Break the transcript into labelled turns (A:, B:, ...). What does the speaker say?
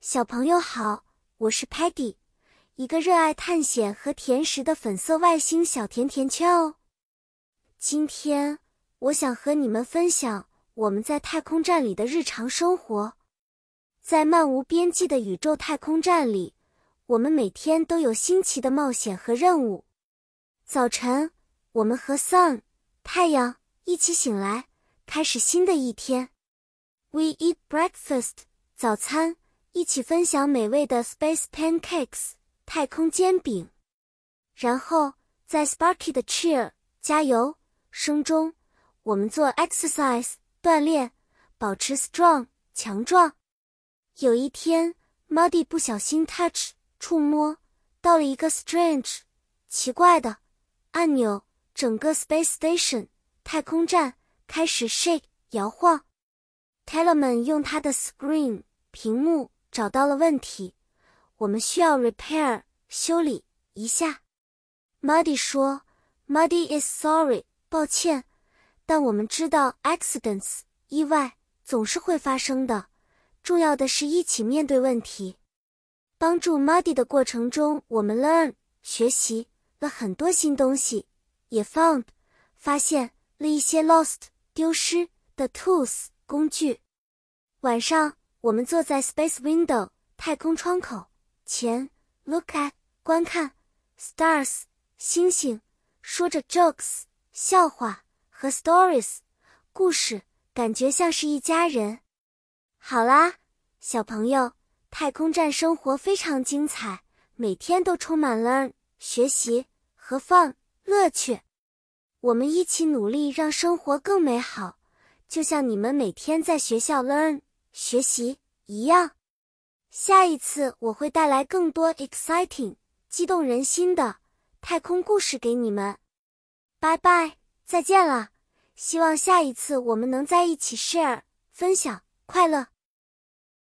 A: 小朋友好，我是 Patty，一个热爱探险和甜食的粉色外星小甜甜圈哦。今天我想和你们分享我们在太空站里的日常生活。在漫无边际的宇宙太空站里，我们每天都有新奇的冒险和任务。早晨，我们和 Sun 太阳一起醒来，开始新的一天。We eat breakfast 早餐，一起分享美味的 space pancakes 太空煎饼。然后在 Sparky 的 cheer 加油声中，我们做 exercise 锻炼，保持 strong 强壮。有一天，Muddy 不小心 touch 触摸到了一个 strange 奇怪的按钮，整个 space station 太空站开始 shake 摇晃。Telemann 用他的 screen 屏幕找到了问题，我们需要 repair 修理一下。Muddy 说，Muddy is sorry 抱歉，但我们知道 accidents 意外总是会发生的，重要的是一起面对问题。帮助 Muddy 的过程中，我们 learn 学习了很多新东西，也 found 发现了一些 lost 丢失的 tools。工具。晚上，我们坐在 Space Window 太空窗口前，look at 观看 stars 星星，说着 jokes 笑话和 stories 故事，感觉像是一家人。好啦，小朋友，太空站生活非常精彩，每天都充满 learn 学习和 fun 乐趣。我们一起努力，让生活更美好。就像你们每天在学校 learn 学习一样，下一次我会带来更多 exciting 激动人心的太空故事给你们。拜拜，再见了！希望下一次我们能在一起 share 分享快乐。